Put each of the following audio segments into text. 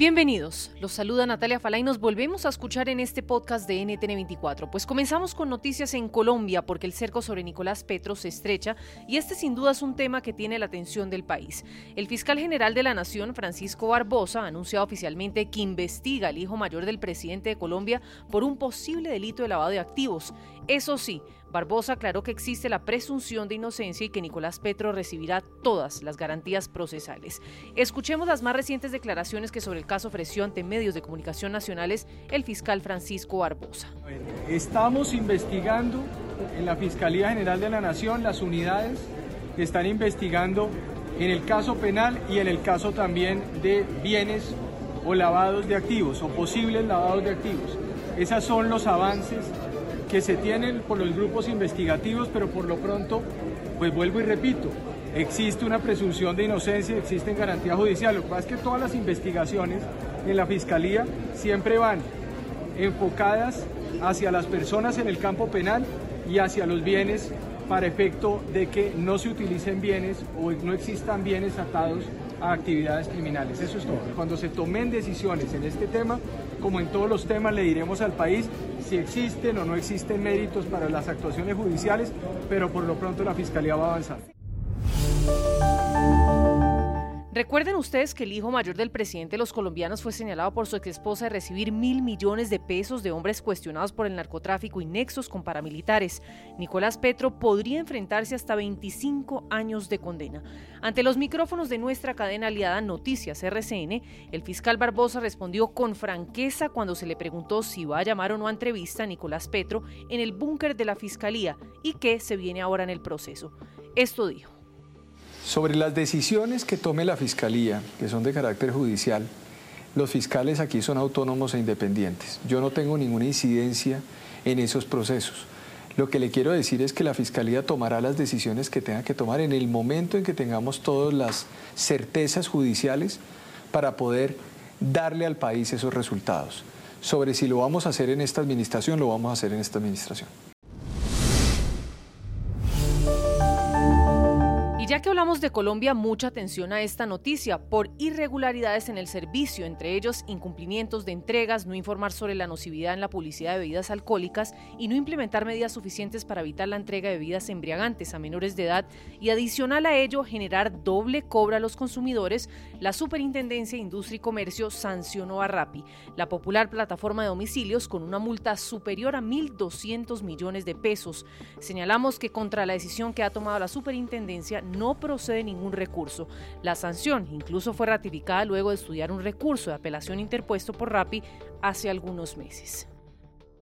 Bienvenidos, los saluda Natalia Falá y nos volvemos a escuchar en este podcast de NTN24. Pues comenzamos con noticias en Colombia porque el cerco sobre Nicolás Petro se estrecha y este sin duda es un tema que tiene la atención del país. El fiscal general de la Nación, Francisco Barbosa, ha anunciado oficialmente que investiga al hijo mayor del presidente de Colombia por un posible delito de lavado de activos. Eso sí, Barbosa aclaró que existe la presunción de inocencia y que Nicolás Petro recibirá todas las garantías procesales. Escuchemos las más recientes declaraciones que sobre el caso ofreció ante medios de comunicación nacionales el fiscal Francisco Barbosa. Estamos investigando en la Fiscalía General de la Nación las unidades que están investigando en el caso penal y en el caso también de bienes o lavados de activos o posibles lavados de activos. Esos son los avances que se tienen por los grupos investigativos, pero por lo pronto, pues vuelvo y repito, existe una presunción de inocencia, existen garantías judiciales. Lo que pasa es que todas las investigaciones en la Fiscalía siempre van enfocadas hacia las personas en el campo penal y hacia los bienes para efecto de que no se utilicen bienes o no existan bienes atados a actividades criminales. Eso es todo. Cuando se tomen decisiones en este tema, como en todos los temas, le diremos al país si existen o no existen méritos para las actuaciones judiciales, pero por lo pronto la Fiscalía va a avanzar. Recuerden ustedes que el hijo mayor del presidente de los colombianos fue señalado por su ex esposa de recibir mil millones de pesos de hombres cuestionados por el narcotráfico y nexos con paramilitares. Nicolás Petro podría enfrentarse hasta 25 años de condena. Ante los micrófonos de nuestra cadena aliada Noticias RCN, el fiscal Barbosa respondió con franqueza cuando se le preguntó si va a llamar o no a entrevista a Nicolás Petro en el búnker de la fiscalía y qué se viene ahora en el proceso. Esto dijo. Sobre las decisiones que tome la Fiscalía, que son de carácter judicial, los fiscales aquí son autónomos e independientes. Yo no tengo ninguna incidencia en esos procesos. Lo que le quiero decir es que la Fiscalía tomará las decisiones que tenga que tomar en el momento en que tengamos todas las certezas judiciales para poder darle al país esos resultados. Sobre si lo vamos a hacer en esta administración, lo vamos a hacer en esta administración. Que hablamos de Colombia, mucha atención a esta noticia por irregularidades en el servicio, entre ellos incumplimientos de entregas, no informar sobre la nocividad en la publicidad de bebidas alcohólicas y no implementar medidas suficientes para evitar la entrega de bebidas embriagantes a menores de edad y adicional a ello generar doble cobra a los consumidores, la Superintendencia de Industria y Comercio sancionó a Rappi, la popular plataforma de domicilios, con una multa superior a 1.200 millones de pesos. Señalamos que contra la decisión que ha tomado la Superintendencia no procede ningún recurso. La sanción incluso fue ratificada luego de estudiar un recurso de apelación interpuesto por Rappi hace algunos meses.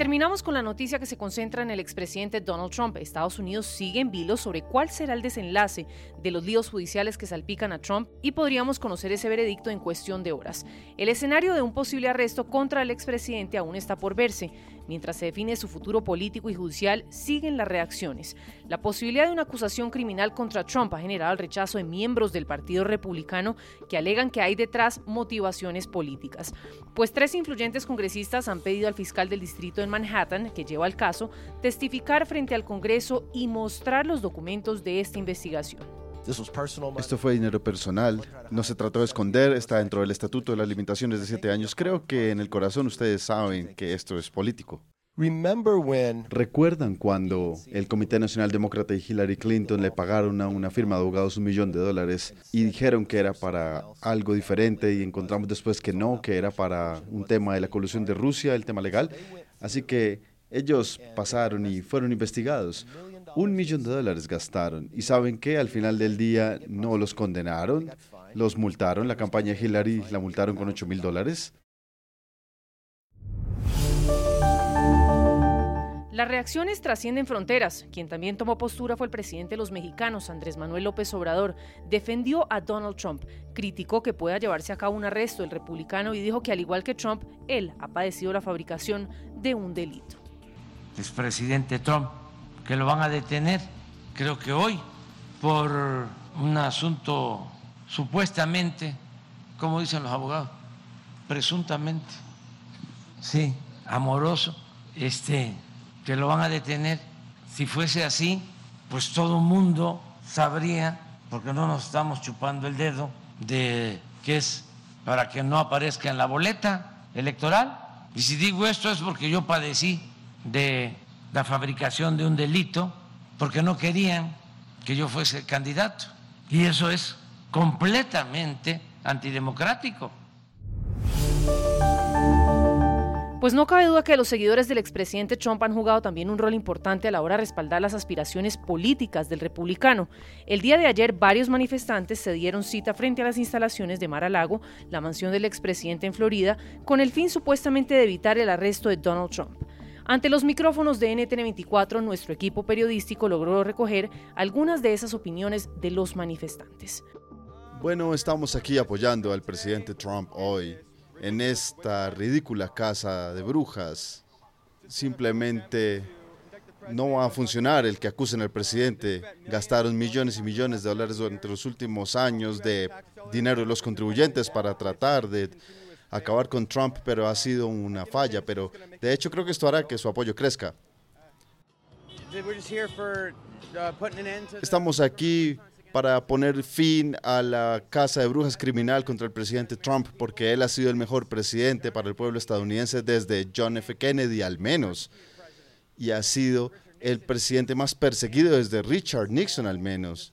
Terminamos con la noticia que se concentra en el expresidente Donald Trump. Estados Unidos sigue en vilo sobre cuál será el desenlace de los líos judiciales que salpican a Trump y podríamos conocer ese veredicto en cuestión de horas. El escenario de un posible arresto contra el expresidente aún está por verse. Mientras se define su futuro político y judicial, siguen las reacciones. La posibilidad de una acusación criminal contra Trump ha generado el rechazo de miembros del Partido Republicano que alegan que hay detrás motivaciones políticas. Pues tres influyentes congresistas han pedido al fiscal del distrito en Manhattan, que lleva el caso, testificar frente al Congreso y mostrar los documentos de esta investigación. Esto fue dinero personal, no se trató de esconder, está dentro del estatuto de las limitaciones de siete años. Creo que en el corazón ustedes saben que esto es político. ¿Recuerdan cuando el Comité Nacional Demócrata y Hillary Clinton le pagaron a una firma de abogados un millón de dólares y dijeron que era para algo diferente y encontramos después que no, que era para un tema de la colusión de Rusia, el tema legal? Así que ellos pasaron y fueron investigados. Un millón de dólares gastaron. ¿Y saben qué? Al final del día no los condenaron, los multaron. La campaña Hillary la multaron con 8 mil dólares. Las reacciones trascienden fronteras. Quien también tomó postura fue el presidente de los mexicanos, Andrés Manuel López Obrador. Defendió a Donald Trump, criticó que pueda llevarse a cabo un arresto del republicano y dijo que al igual que Trump, él ha padecido la fabricación de un delito. Es presidente Trump, que lo van a detener, creo que hoy, por un asunto supuestamente, como dicen los abogados, presuntamente, sí, amoroso, este que lo van a detener. Si fuese así, pues todo el mundo sabría, porque no nos estamos chupando el dedo, de que es para que no aparezca en la boleta electoral. Y si digo esto es porque yo padecí de la fabricación de un delito, porque no querían que yo fuese candidato. Y eso es completamente antidemocrático. Pues no cabe duda que los seguidores del expresidente Trump han jugado también un rol importante a la hora de respaldar las aspiraciones políticas del republicano. El día de ayer varios manifestantes se dieron cita frente a las instalaciones de Mar a Lago, la mansión del expresidente en Florida, con el fin supuestamente de evitar el arresto de Donald Trump. Ante los micrófonos de NTN24, nuestro equipo periodístico logró recoger algunas de esas opiniones de los manifestantes. Bueno, estamos aquí apoyando al presidente Trump hoy en esta ridícula casa de brujas. Simplemente no va a funcionar el que acusen al presidente. Gastaron millones y millones de dólares durante los últimos años de dinero de los contribuyentes para tratar de acabar con Trump, pero ha sido una falla. Pero de hecho creo que esto hará que su apoyo crezca. Estamos aquí para poner fin a la casa de brujas criminal contra el presidente Trump, porque él ha sido el mejor presidente para el pueblo estadounidense desde John F. Kennedy al menos, y ha sido el presidente más perseguido desde Richard Nixon al menos.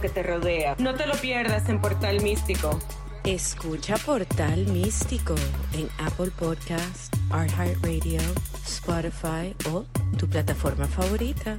que te rodea. No te lo pierdas en Portal Místico. Escucha Portal Místico en Apple Podcast, Radio, Spotify o tu plataforma favorita.